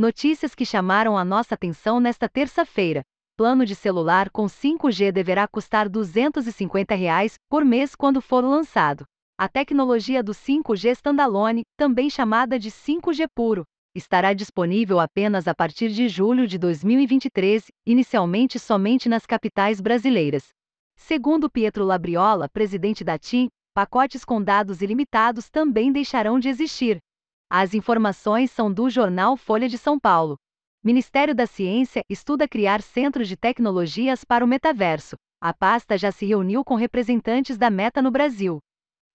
Notícias que chamaram a nossa atenção nesta terça-feira. Plano de celular com 5G deverá custar 250 reais por mês quando for lançado. A tecnologia do 5G standalone, também chamada de 5G puro, estará disponível apenas a partir de julho de 2023, inicialmente somente nas capitais brasileiras. Segundo Pietro Labriola, presidente da TIM, pacotes com dados ilimitados também deixarão de existir. As informações são do jornal Folha de São Paulo. Ministério da Ciência estuda criar centros de tecnologias para o metaverso. A pasta já se reuniu com representantes da Meta no Brasil.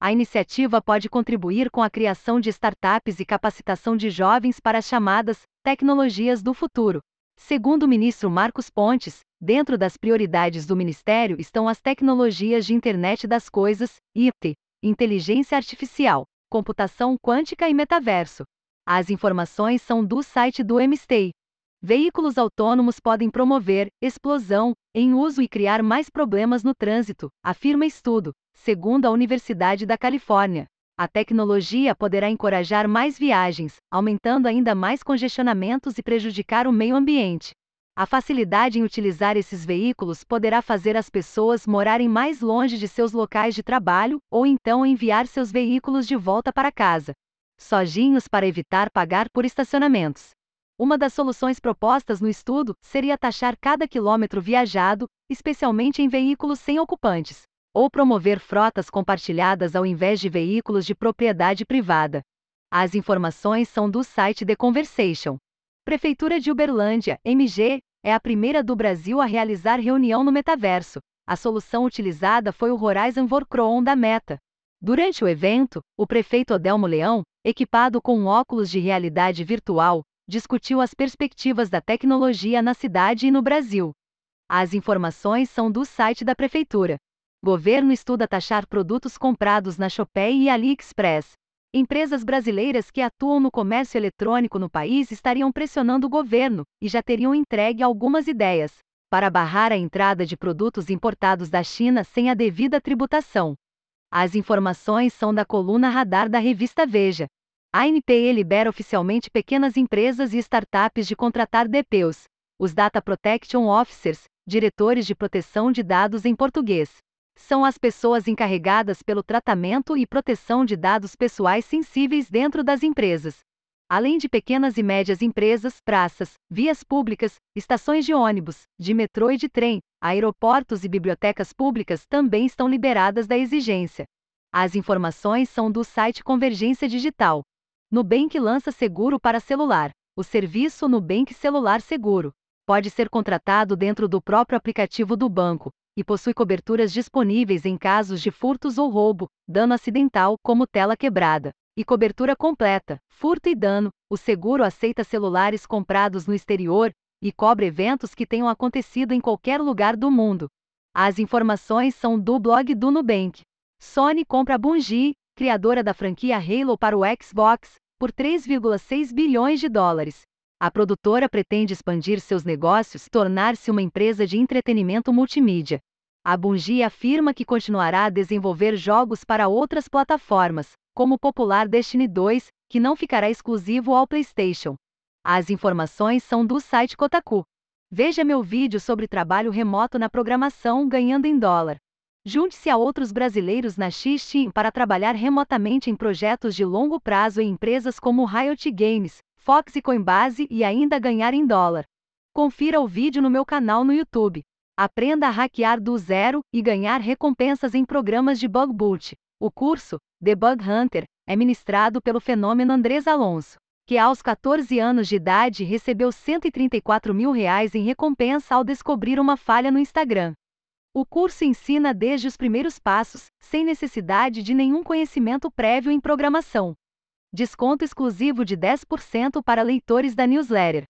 A iniciativa pode contribuir com a criação de startups e capacitação de jovens para as chamadas tecnologias do futuro. Segundo o ministro Marcos Pontes, dentro das prioridades do ministério estão as tecnologias de internet das coisas, IT, inteligência artificial, computação quântica e metaverso. As informações são do site do MSTEI. Veículos autônomos podem promover explosão em uso e criar mais problemas no trânsito, afirma estudo, segundo a Universidade da Califórnia. A tecnologia poderá encorajar mais viagens, aumentando ainda mais congestionamentos e prejudicar o meio ambiente. A facilidade em utilizar esses veículos poderá fazer as pessoas morarem mais longe de seus locais de trabalho ou então enviar seus veículos de volta para casa. Sozinhos para evitar pagar por estacionamentos. Uma das soluções propostas no estudo seria taxar cada quilômetro viajado, especialmente em veículos sem ocupantes ou promover frotas compartilhadas ao invés de veículos de propriedade privada. As informações são do site The Conversation. Prefeitura de Uberlândia, MG, é a primeira do Brasil a realizar reunião no metaverso. A solução utilizada foi o Horizon Workroom da Meta. Durante o evento, o prefeito Odelmo Leão, equipado com óculos de realidade virtual, discutiu as perspectivas da tecnologia na cidade e no Brasil. As informações são do site da prefeitura. Governo estuda taxar produtos comprados na Shopee e AliExpress. Empresas brasileiras que atuam no comércio eletrônico no país estariam pressionando o governo e já teriam entregue algumas ideias para barrar a entrada de produtos importados da China sem a devida tributação. As informações são da coluna Radar da revista Veja. A NPE libera oficialmente pequenas empresas e startups de contratar DPOs, os Data Protection Officers, diretores de proteção de dados em português são as pessoas encarregadas pelo tratamento e proteção de dados pessoais sensíveis dentro das empresas. Além de pequenas e médias empresas, praças, vias públicas, estações de ônibus, de metrô e de trem, aeroportos e bibliotecas públicas também estão liberadas da exigência. As informações são do site Convergência Digital. Nubank lança seguro para celular. O serviço Nubank Celular Seguro pode ser contratado dentro do próprio aplicativo do banco, e possui coberturas disponíveis em casos de furtos ou roubo, dano acidental, como tela quebrada, e cobertura completa, furto e dano. O seguro aceita celulares comprados no exterior e cobre eventos que tenham acontecido em qualquer lugar do mundo. As informações são do blog do Nubank. Sony compra Bungie, criadora da franquia Halo para o Xbox, por 3,6 bilhões de dólares. A produtora pretende expandir seus negócios tornar-se uma empresa de entretenimento multimídia. A Bungie afirma que continuará a desenvolver jogos para outras plataformas, como o popular Destiny 2, que não ficará exclusivo ao PlayStation. As informações são do site Kotaku. Veja meu vídeo sobre trabalho remoto na programação ganhando em dólar. Junte-se a outros brasileiros na X-Team para trabalhar remotamente em projetos de longo prazo em empresas como Riot Games, Fox e Coinbase e ainda ganhar em dólar. Confira o vídeo no meu canal no YouTube. Aprenda a hackear do zero e ganhar recompensas em programas de bug boot. O curso, The Bug Hunter, é ministrado pelo fenômeno Andrés Alonso, que aos 14 anos de idade recebeu 134 mil reais em recompensa ao descobrir uma falha no Instagram. O curso ensina desde os primeiros passos, sem necessidade de nenhum conhecimento prévio em programação. Desconto exclusivo de 10% para leitores da newsletter.